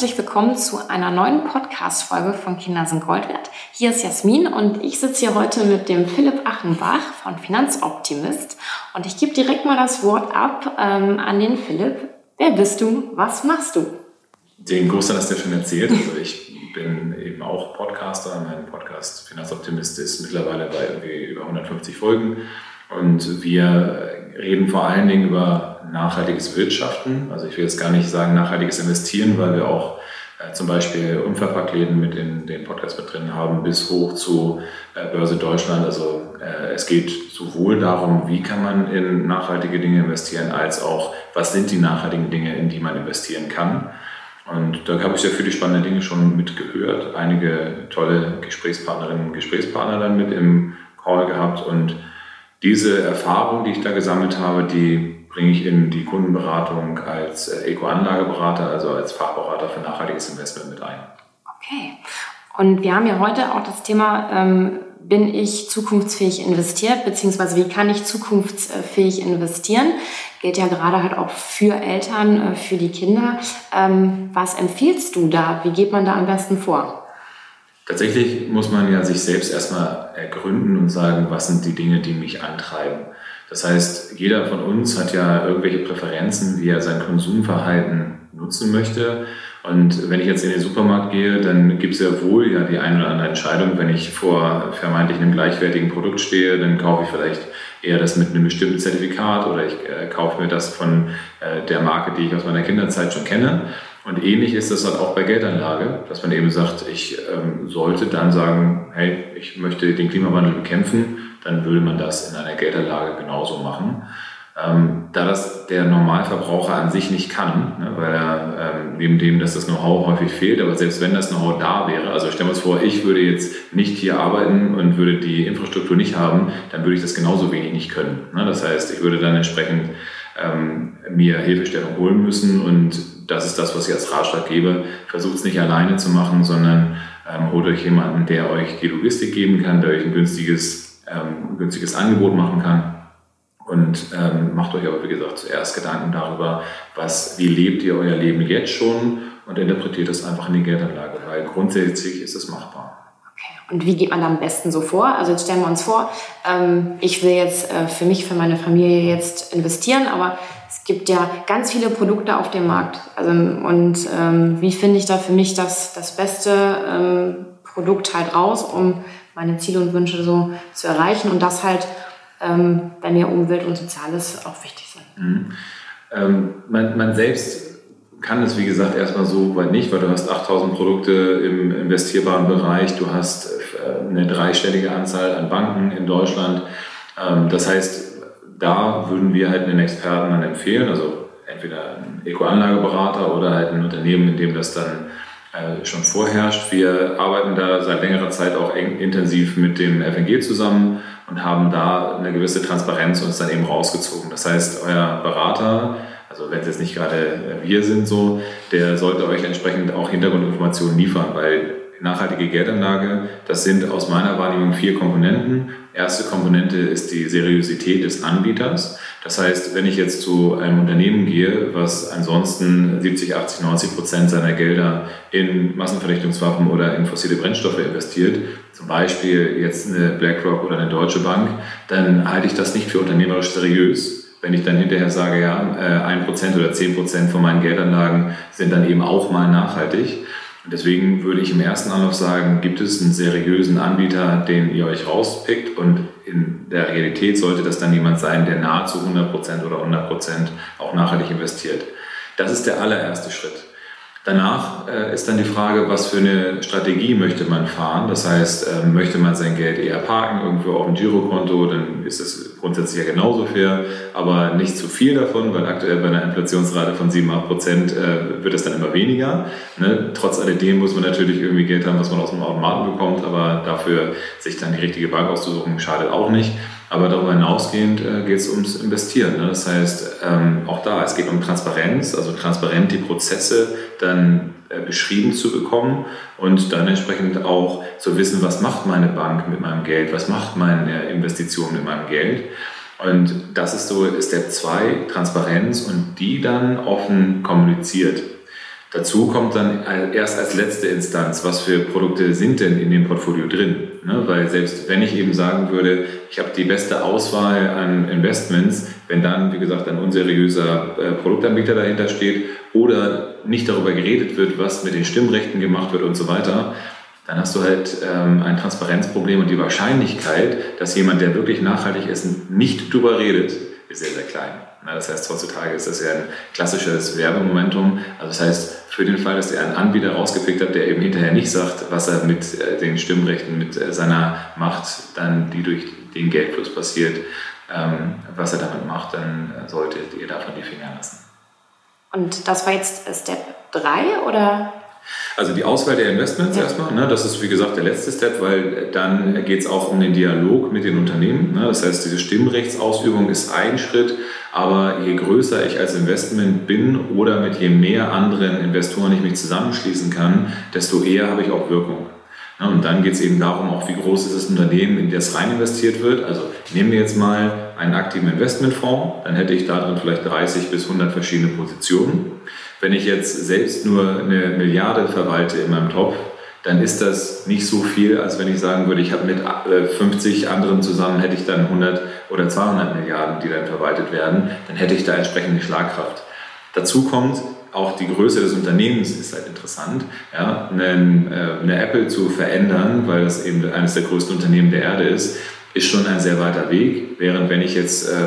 Herzlich willkommen zu einer neuen Podcast-Folge von Kinder sind Gold wert. Hier ist Jasmin und ich sitze hier heute mit dem Philipp Achenbach von Finanzoptimist und ich gebe direkt mal das Wort ab ähm, an den Philipp. Wer bist du? Was machst du? Den Großteil hast du ja schon erzählt. Also ich bin eben auch Podcaster. Mein Podcast Finanzoptimist ist mittlerweile bei irgendwie über 150 Folgen und wir reden vor allen Dingen über nachhaltiges Wirtschaften. Also ich will jetzt gar nicht sagen nachhaltiges Investieren, weil wir auch äh, zum Beispiel Unverpacktläden mit in den Podcast mit drin haben, bis hoch zu äh, Börse Deutschland. Also äh, es geht sowohl darum, wie kann man in nachhaltige Dinge investieren, als auch, was sind die nachhaltigen Dinge, in die man investieren kann. Und da habe ich sehr viele spannende Dinge schon mitgehört, einige tolle Gesprächspartnerinnen und Gesprächspartner dann mit im Call gehabt und diese Erfahrung, die ich da gesammelt habe, die bringe ich in die Kundenberatung als äh, Eco-Anlageberater, also als Fachberater für nachhaltiges Investment mit ein. Okay. Und wir haben ja heute auch das Thema, ähm, bin ich zukunftsfähig investiert, beziehungsweise wie kann ich zukunftsfähig investieren? Gilt ja gerade halt auch für Eltern, äh, für die Kinder. Ähm, was empfiehlst du da? Wie geht man da am besten vor? Tatsächlich muss man ja sich selbst erstmal ergründen und sagen, was sind die Dinge, die mich antreiben. Das heißt, jeder von uns hat ja irgendwelche Präferenzen, wie er sein Konsumverhalten nutzen möchte. Und wenn ich jetzt in den Supermarkt gehe, dann gibt es ja wohl ja die eine oder andere Entscheidung. Wenn ich vor vermeintlich einem gleichwertigen Produkt stehe, dann kaufe ich vielleicht eher das mit einem bestimmten Zertifikat oder ich äh, kaufe mir das von äh, der Marke, die ich aus meiner Kinderzeit schon kenne. Und ähnlich ist das halt auch bei Geldanlage, dass man eben sagt, ich ähm, sollte dann sagen, hey, ich möchte den Klimawandel bekämpfen, dann würde man das in einer Geldanlage genauso machen. Ähm, da das der Normalverbraucher an sich nicht kann, ne, weil er ähm, neben dem, dass das Know-how häufig fehlt, aber selbst wenn das Know-how da wäre, also stellen wir uns vor, ich würde jetzt nicht hier arbeiten und würde die Infrastruktur nicht haben, dann würde ich das genauso wenig nicht können. Ne? Das heißt, ich würde dann entsprechend ähm, mir Hilfestellung holen müssen und das ist das, was ich als Ratschlag gebe. Versucht es nicht alleine zu machen, sondern ähm, holt euch jemanden, der euch die Logistik geben kann, der euch ein günstiges, ähm, günstiges Angebot machen kann. Und ähm, macht euch aber, wie gesagt, zuerst Gedanken darüber, was, wie lebt ihr euer Leben jetzt schon und interpretiert das einfach in die Geldanlage, weil grundsätzlich ist es machbar. Und wie geht man da am besten so vor? Also jetzt stellen wir uns vor, ähm, ich will jetzt äh, für mich, für meine Familie jetzt investieren, aber es gibt ja ganz viele Produkte auf dem Markt. Also, und ähm, wie finde ich da für mich das, das beste Produkt halt raus, um meine Ziele und Wünsche so zu erreichen und das halt, bei mir Umwelt und Soziales auch wichtig sind. Mhm. Ähm, man, man selbst kann es, wie gesagt, erstmal so weit nicht, weil du hast 8000 Produkte im investierbaren Bereich, du hast äh, eine dreistellige Anzahl an Banken in Deutschland. Ähm, das heißt, da würden wir halt einen Experten dann empfehlen, also entweder einen Eco-Anlageberater oder halt ein Unternehmen, in dem das dann äh, schon vorherrscht. Wir arbeiten da seit längerer Zeit auch eng, intensiv mit dem FNG zusammen und haben da eine gewisse Transparenz uns dann eben rausgezogen. Das heißt, euer Berater also wenn es jetzt nicht gerade äh, wir sind so, der sollte euch entsprechend auch Hintergrundinformationen liefern, weil nachhaltige Geldanlage, das sind aus meiner Wahrnehmung vier Komponenten. Erste Komponente ist die Seriosität des Anbieters. Das heißt, wenn ich jetzt zu einem Unternehmen gehe, was ansonsten 70, 80, 90 Prozent seiner Gelder in Massenvernichtungswaffen oder in fossile Brennstoffe investiert, zum Beispiel jetzt eine BlackRock oder eine Deutsche Bank, dann halte ich das nicht für unternehmerisch seriös wenn ich dann hinterher sage, ja, äh, ein Prozent oder zehn Prozent von meinen Geldanlagen sind dann eben auch mal nachhaltig. Und deswegen würde ich im ersten Anlauf sagen, gibt es einen seriösen Anbieter, den ihr euch rauspickt und in der Realität sollte das dann jemand sein, der nahezu 100 Prozent oder 100 Prozent auch nachhaltig investiert. Das ist der allererste Schritt. Danach äh, ist dann die Frage, was für eine Strategie möchte man fahren. Das heißt, äh, möchte man sein Geld eher parken, irgendwo auf dem Girokonto, dann ist es grundsätzlich ja genauso fair, aber nicht zu viel davon, weil aktuell bei einer Inflationsrate von 7, 8 Prozent äh, wird es dann immer weniger. Ne? Trotz alledem muss man natürlich irgendwie Geld haben, was man aus dem Automaten bekommt, aber dafür sich dann die richtige Bank auszusuchen, schadet auch nicht. Aber darüber hinausgehend äh, geht es ums Investieren. Ne? Das heißt, ähm, auch da, es geht um Transparenz, also transparent die Prozesse dann äh, beschrieben zu bekommen und dann entsprechend auch zu wissen, was macht meine Bank mit meinem Geld, was macht meine Investition mit meinem Geld. Und das ist so, Step 2, Transparenz und die dann offen kommuniziert. Dazu kommt dann erst als letzte Instanz, was für Produkte sind denn in dem Portfolio drin? Ne? Weil selbst wenn ich eben sagen würde, ich habe die beste Auswahl an Investments, wenn dann, wie gesagt, ein unseriöser äh, Produktanbieter dahinter steht oder nicht darüber geredet wird, was mit den Stimmrechten gemacht wird und so weiter, dann hast du halt ähm, ein Transparenzproblem und die Wahrscheinlichkeit, dass jemand, der wirklich nachhaltig ist, nicht darüber redet, ist sehr, sehr klein. Das heißt, heutzutage ist das ja ein klassisches Werbemomentum. Also das heißt, für den Fall, dass er einen Anbieter rausgepickt hat, der eben hinterher nicht sagt, was er mit äh, den Stimmrechten, mit äh, seiner Macht, dann die durch den Geldfluss passiert, ähm, was er damit macht, dann solltet ihr davon die Finger lassen. Und das war jetzt Step 3 oder? Also die Auswahl der Investments ja. erstmal, ne, das ist wie gesagt der letzte Step, weil dann geht es auch um den Dialog mit den Unternehmen. Ne, das heißt, diese Stimmrechtsausübung ist ein Schritt, aber je größer ich als Investment bin oder mit je mehr anderen Investoren ich mich zusammenschließen kann, desto eher habe ich auch Wirkung. Und dann geht es eben darum, auch wie groß ist das Unternehmen, in das rein investiert wird. Also nehmen wir jetzt mal einen aktiven Investmentfonds, dann hätte ich darin vielleicht 30 bis 100 verschiedene Positionen. Wenn ich jetzt selbst nur eine Milliarde verwalte in meinem Topf, dann ist das nicht so viel, als wenn ich sagen würde, ich habe mit 50 äh, anderen zusammen, hätte ich dann 100 oder 200 Milliarden, die dann verwaltet werden, dann hätte ich da entsprechende Schlagkraft. Dazu kommt, auch die Größe des Unternehmens ist halt interessant. Ja, eine, äh, eine Apple zu verändern, weil das eben eines der größten Unternehmen der Erde ist, ist schon ein sehr weiter Weg. Während wenn ich jetzt äh,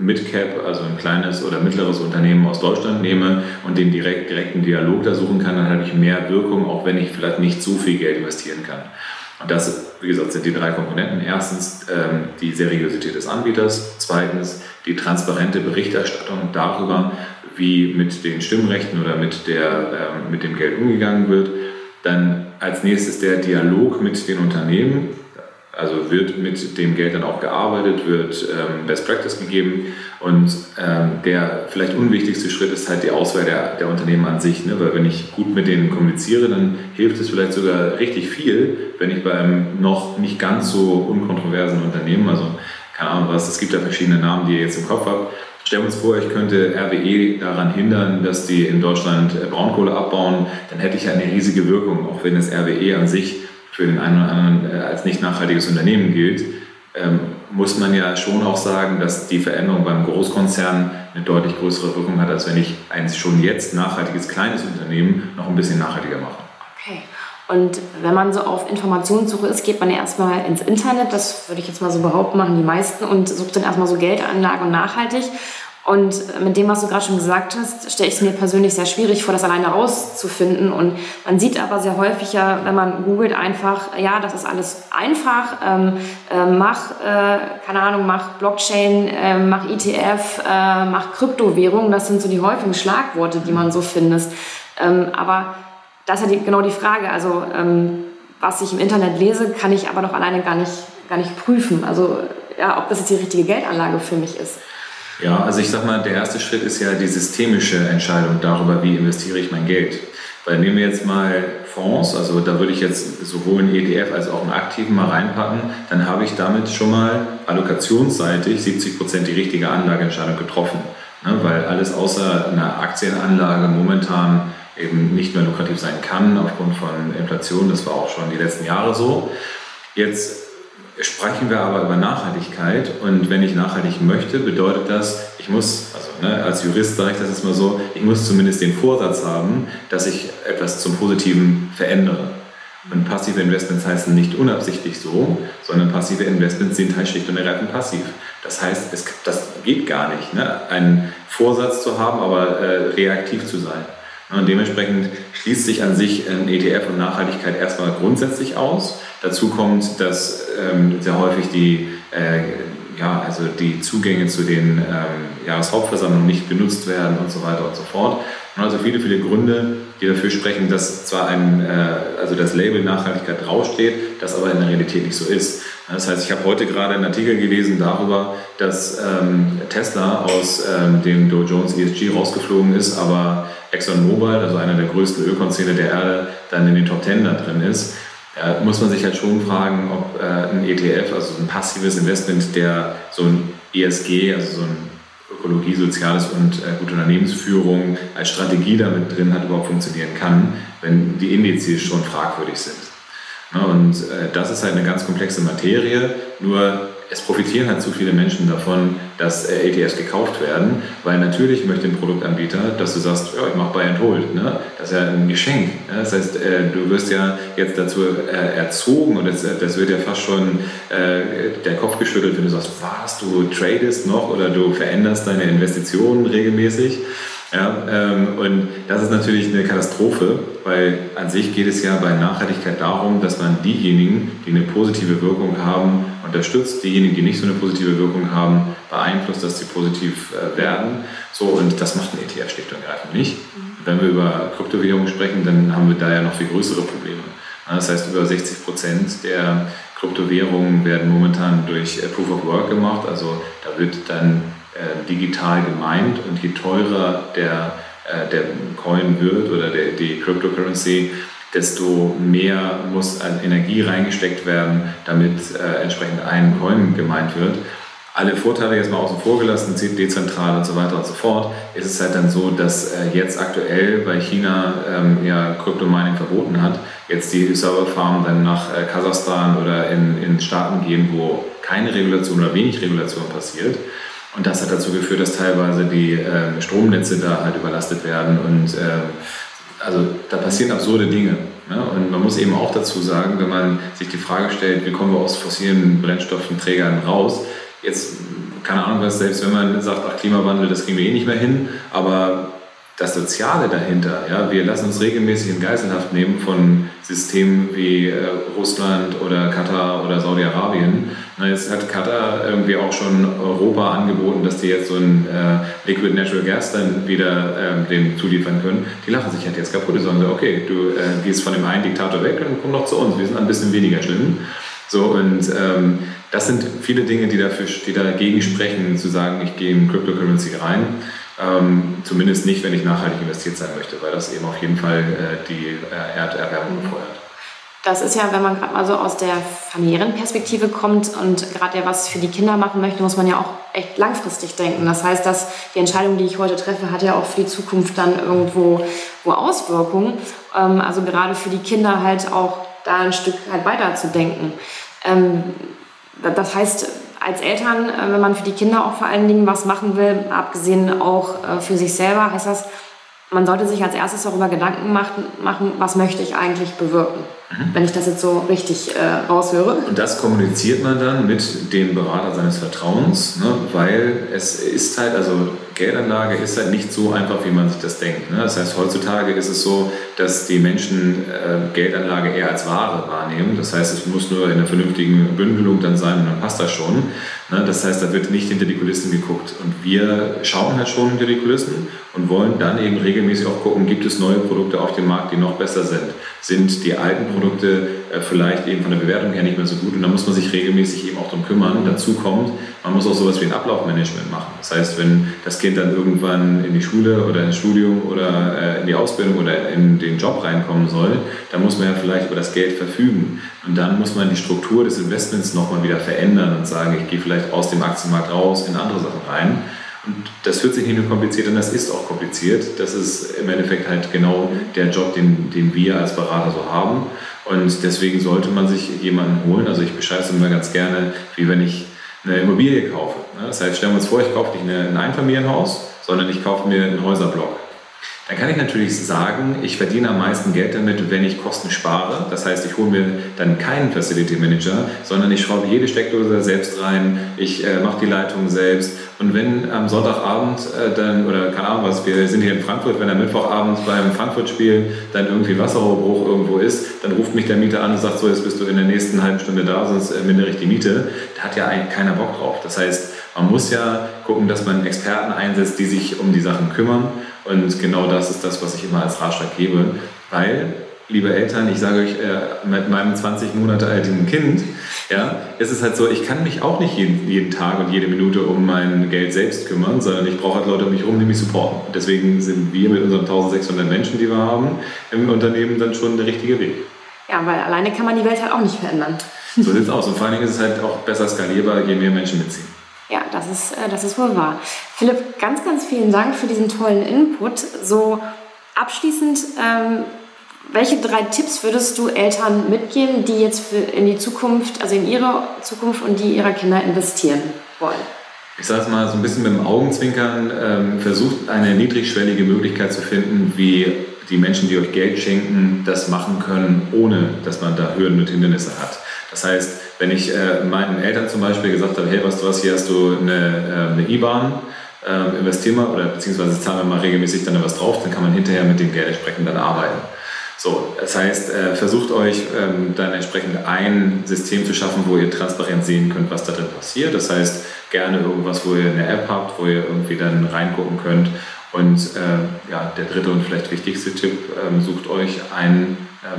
Midcap, also ein kleines oder mittleres Unternehmen aus Deutschland nehme und den direkt, direkten Dialog da suchen kann, dann habe ich mehr Wirkung, auch wenn ich vielleicht nicht so viel Geld investieren kann. Und das, wie gesagt, sind die drei Komponenten. Erstens ähm, die Seriosität des Anbieters. Zweitens die transparente Berichterstattung darüber, wie mit den Stimmrechten oder mit, der, äh, mit dem Geld umgegangen wird. Dann als nächstes der Dialog mit den Unternehmen also wird mit dem Geld dann auch gearbeitet, wird ähm, Best Practice gegeben und ähm, der vielleicht unwichtigste Schritt ist halt die Auswahl der, der Unternehmen an sich, ne? weil wenn ich gut mit denen kommuniziere, dann hilft es vielleicht sogar richtig viel, wenn ich bei einem noch nicht ganz so unkontroversen Unternehmen, also keine Ahnung was, es gibt da verschiedene Namen, die ihr jetzt im Kopf habt, Stellen wir uns vor, ich könnte RWE daran hindern, dass die in Deutschland äh, Braunkohle abbauen, dann hätte ich eine riesige Wirkung, auch wenn das RWE an sich für den einen oder anderen äh, als nicht nachhaltiges Unternehmen gilt, ähm, muss man ja schon auch sagen, dass die Veränderung beim Großkonzern eine deutlich größere Wirkung hat, als wenn ich ein schon jetzt nachhaltiges kleines Unternehmen noch ein bisschen nachhaltiger mache. Okay. Und wenn man so auf Informationssuche ist, geht man ja erstmal ins Internet, das würde ich jetzt mal so behaupten, machen die meisten, und sucht dann erstmal so Geldanlage und nachhaltig. Und mit dem, was du gerade schon gesagt hast, stelle ich es mir persönlich sehr schwierig vor, das alleine rauszufinden. Und man sieht aber sehr häufig ja, wenn man googelt, einfach, ja, das ist alles einfach. Ähm, äh, mach, äh, keine Ahnung, mach Blockchain, äh, mach ETF, äh, mach Kryptowährung. Das sind so die häufigen Schlagworte, die man so findet. Ähm, aber das ist ja die, genau die Frage. Also, ähm, was ich im Internet lese, kann ich aber doch alleine gar nicht, gar nicht prüfen. Also, ja, ob das jetzt die richtige Geldanlage für mich ist. Ja, also ich sag mal, der erste Schritt ist ja die systemische Entscheidung darüber, wie investiere ich mein Geld. Weil nehmen wir jetzt mal Fonds, also da würde ich jetzt sowohl einen ETF als auch einen aktiven mal reinpacken, dann habe ich damit schon mal allokationsseitig 70 Prozent die richtige Anlageentscheidung getroffen. Ne? Weil alles außer einer Aktienanlage momentan eben nicht mehr lukrativ sein kann aufgrund von Inflation. Das war auch schon die letzten Jahre so. Jetzt sprechen wir aber über Nachhaltigkeit und wenn ich nachhaltig möchte, bedeutet das, ich muss, also ne, als Jurist sage ich das jetzt mal so, ich muss zumindest den Vorsatz haben, dass ich etwas zum Positiven verändere. Und passive Investments heißen nicht unabsichtlich so, sondern passive Investments sind halt schlicht und ergreifend passiv. Das heißt, es, das geht gar nicht, ne? einen Vorsatz zu haben, aber äh, reaktiv zu sein. Und dementsprechend schließt sich an sich ein ETF und Nachhaltigkeit erstmal grundsätzlich aus. Dazu kommt, dass ähm, sehr häufig die, äh, ja, also die Zugänge zu den ähm, Jahreshauptversammlungen nicht genutzt werden und so weiter und so fort. Und also viele, viele Gründe, die dafür sprechen, dass zwar ein, äh, also das Label Nachhaltigkeit draufsteht, das aber in der Realität nicht so ist. Das heißt, ich habe heute gerade einen Artikel gelesen darüber, dass ähm, Tesla aus ähm, dem Dow Jones ESG rausgeflogen ist, aber ExxonMobil, also einer der größten Ölkonzerne der Erde, dann in den Top Ten da drin ist. Da muss man sich halt schon fragen, ob äh, ein ETF, also ein passives Investment, der so ein ESG, also so ein Ökologie, Soziales und äh, gute Unternehmensführung als Strategie damit drin hat, überhaupt funktionieren kann, wenn die Indizes schon fragwürdig sind. Und äh, das ist halt eine ganz komplexe Materie, nur es profitieren halt zu viele Menschen davon, dass äh, ETFs gekauft werden, weil natürlich möchte ein Produktanbieter, dass du sagst, ja, ich mache Buy and Hold. Ne? Das ist ja ein Geschenk. Ne? Das heißt, äh, du wirst ja jetzt dazu äh, erzogen und das, das wird ja fast schon äh, der Kopf geschüttelt, wenn du sagst, was, du tradest noch oder du veränderst deine Investitionen regelmäßig. Ja, ähm, und das ist natürlich eine Katastrophe, weil an sich geht es ja bei Nachhaltigkeit darum, dass man diejenigen, die eine positive Wirkung haben, unterstützt, diejenigen, die nicht so eine positive Wirkung haben, beeinflusst, dass sie positiv äh, werden. So, und das macht ein ETF schlicht und ergreifend nicht. Wenn wir über Kryptowährungen sprechen, dann haben wir da ja noch viel größere Probleme. Das heißt, über 60 Prozent der Kryptowährungen werden momentan durch äh, Proof of Work gemacht. Also da wird dann äh, digital gemeint und je teurer der, äh, der Coin wird oder der, die Cryptocurrency, desto mehr muss an Energie reingesteckt werden, damit äh, entsprechend ein Coin gemeint wird. Alle Vorteile jetzt mal außen vor gelassen, dezentral und so weiter und so fort, ist es halt dann so, dass jetzt aktuell, weil China ähm, ja Kryptomining verboten hat, jetzt die Serverfarmen dann nach Kasachstan oder in, in Staaten gehen, wo keine Regulation oder wenig Regulation passiert. Und das hat dazu geführt, dass teilweise die äh, Stromnetze da halt überlastet werden und äh, also da passieren absurde Dinge. Ne? Und man muss eben auch dazu sagen, wenn man sich die Frage stellt, wie kommen wir aus fossilen Brennstoffenträgern raus, jetzt, keine Ahnung was, selbst wenn man sagt, ach, Klimawandel, das kriegen wir eh nicht mehr hin, aber das Soziale dahinter, ja, wir lassen uns regelmäßig in Geiselhaft nehmen von Systemen wie äh, Russland oder Katar oder Saudi-Arabien. Jetzt hat Katar irgendwie auch schon Europa angeboten, dass die jetzt so ein äh, Liquid Natural Gas dann wieder ähm, dem zuliefern können. Die lachen sich halt jetzt kaputt. Die sagen, okay, du äh, gehst von dem einen Diktator weg und komm doch zu uns. Wir sind ein bisschen weniger schlimm. So, und ähm, das sind viele Dinge, die, dafür, die dagegen sprechen, zu sagen, ich gehe in Cryptocurrency rein. Ähm, zumindest nicht, wenn ich nachhaltig investiert sein möchte, weil das eben auf jeden Fall äh, die äh, Erderwärmung mhm. befeuert. Das ist ja, wenn man gerade mal so aus der familiären Perspektive kommt und gerade ja was für die Kinder machen möchte, muss man ja auch echt langfristig denken. Das heißt, dass die Entscheidung, die ich heute treffe, hat ja auch für die Zukunft dann irgendwo wo Auswirkungen. Ähm, also gerade für die Kinder halt auch da ein Stück halt weiterzudenken. Ähm, das heißt, als Eltern, äh, wenn man für die Kinder auch vor allen Dingen was machen will, abgesehen auch äh, für sich selber, heißt das, man sollte sich als erstes darüber Gedanken machen, was möchte ich eigentlich bewirken, mhm. wenn ich das jetzt so richtig äh, raushöre. Und das kommuniziert man dann mit dem Berater seines Vertrauens, ne? weil es ist halt, also Geldanlage ist halt nicht so einfach, wie man sich das denkt. Ne? Das heißt, heutzutage ist es so, dass die Menschen äh, Geldanlage eher als Ware wahrnehmen. Das heißt, es muss nur in einer vernünftigen Bündelung dann sein und dann passt das schon. Ne? Das heißt, da wird nicht hinter die Kulissen geguckt. Und wir schauen halt schon hinter die Kulissen und wollen dann eben regelmäßig auch gucken, gibt es neue Produkte auf dem Markt, die noch besser sind? Sind die alten Produkte äh, vielleicht eben von der Bewertung her nicht mehr so gut? Und da muss man sich regelmäßig eben auch darum kümmern. Dazu kommt, man muss auch sowas wie ein Ablaufmanagement machen. Das heißt, wenn das Kind dann irgendwann in die Schule oder ins Studium oder äh, in die Ausbildung oder in den Job reinkommen soll, dann muss man ja vielleicht über das Geld verfügen. Und dann muss man die Struktur des Investments nochmal wieder verändern und sagen, ich gehe vielleicht aus dem Aktienmarkt raus in andere Sachen rein. Und das hört sich nicht nur kompliziert an, das ist auch kompliziert. Das ist im Endeffekt halt genau der Job, den, den wir als Berater so haben. Und deswegen sollte man sich jemanden holen. Also ich beschreibe es immer ganz gerne, wie wenn ich eine Immobilie kaufe. Das heißt, stellen wir uns vor, ich kaufe nicht ein Einfamilienhaus, sondern ich kaufe mir einen Häuserblock. Dann kann ich natürlich sagen, ich verdiene am meisten Geld damit, wenn ich Kosten spare. Das heißt, ich hole mir dann keinen Facility Manager, sondern ich schraube jede Steckdose selbst rein, ich äh, mache die Leitung selbst. Und wenn am Sonntagabend äh, dann, oder keine Ahnung was, wir sind hier in Frankfurt, wenn am Mittwochabend beim Frankfurt-Spiel dann irgendwie Wasserrohrbruch irgendwo ist, dann ruft mich der Mieter an und sagt so, jetzt bist du in der nächsten halben Stunde da, sonst äh, mindere ich die Miete. Da hat ja eigentlich keiner Bock drauf. Das heißt, man muss ja gucken, dass man Experten einsetzt, die sich um die Sachen kümmern. Und genau das ist das, was ich immer als Ratschlag gebe. Weil, liebe Eltern, ich sage euch, äh, mit meinem 20 Monate alten Kind, ja, ist es halt so, ich kann mich auch nicht jeden, jeden Tag und jede Minute um mein Geld selbst kümmern, sondern ich brauche halt Leute um mich herum, die mich supporten. Und deswegen sind wir mit unseren 1600 Menschen, die wir haben, im Unternehmen dann schon der richtige Weg. Ja, weil alleine kann man die Welt halt auch nicht verändern. So sieht es aus. Und vor allen Dingen ist es halt auch besser skalierbar, je mehr Menschen mitziehen. Ja, das ist, äh, das ist wohl wahr. Philipp, ganz, ganz vielen Dank für diesen tollen Input. So abschließend, ähm, welche drei Tipps würdest du Eltern mitgeben, die jetzt in die Zukunft, also in ihre Zukunft und die ihrer Kinder investieren wollen? Ich sage es mal so ein bisschen mit dem Augenzwinkern, ähm, versucht eine niedrigschwellige Möglichkeit zu finden, wie die Menschen, die euch Geld schenken, das machen können, ohne dass man da Hürden und Hindernisse hat. Das heißt, wenn ich äh, meinen Eltern zum Beispiel gesagt habe, hey, was du was, hier hast du eine, äh, eine IBAN, äh, investier mal oder beziehungsweise zahlen wir mal regelmäßig dann was drauf, dann kann man hinterher mit dem Geld entsprechend dann arbeiten. So, das heißt, äh, versucht euch ähm, dann entsprechend ein System zu schaffen, wo ihr transparent sehen könnt, was da drin passiert. Das heißt, gerne irgendwas, wo ihr eine App habt, wo ihr irgendwie dann reingucken könnt. Und äh, ja, der dritte und vielleicht wichtigste Tipp, ähm, sucht euch einen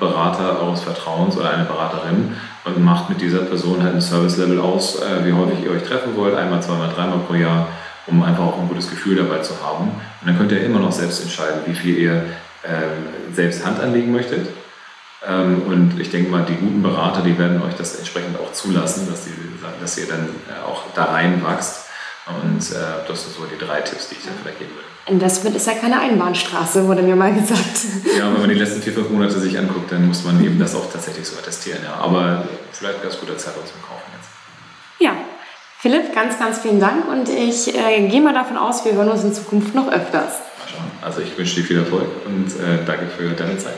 Berater eures Vertrauens oder eine Beraterin und macht mit dieser Person halt ein Service-Level aus, äh, wie häufig ihr euch treffen wollt, einmal, zweimal, dreimal pro Jahr, um einfach auch ein gutes Gefühl dabei zu haben. Und dann könnt ihr immer noch selbst entscheiden, wie viel ihr ähm, selbst Hand anlegen möchtet. Ähm, und ich denke mal, die guten Berater, die werden euch das entsprechend auch zulassen, dass, die, dass ihr dann äh, auch da reinwachst. Und äh, das sind so die drei Tipps, die ich dann vielleicht geben würde. Investment ist ja keine Einbahnstraße, wurde mir mal gesagt. Ja, wenn man die letzten vier, fünf Monate sich anguckt, dann muss man eben das auch tatsächlich so attestieren. Ja. Aber vielleicht ein ganz guter Zeitpunkt zum Kaufen jetzt. Ja, Philipp, ganz, ganz vielen Dank und ich äh, gehe mal davon aus, wir hören uns in Zukunft noch öfters. Mal schauen. Also ich wünsche dir viel Erfolg und äh, danke für deine Zeit.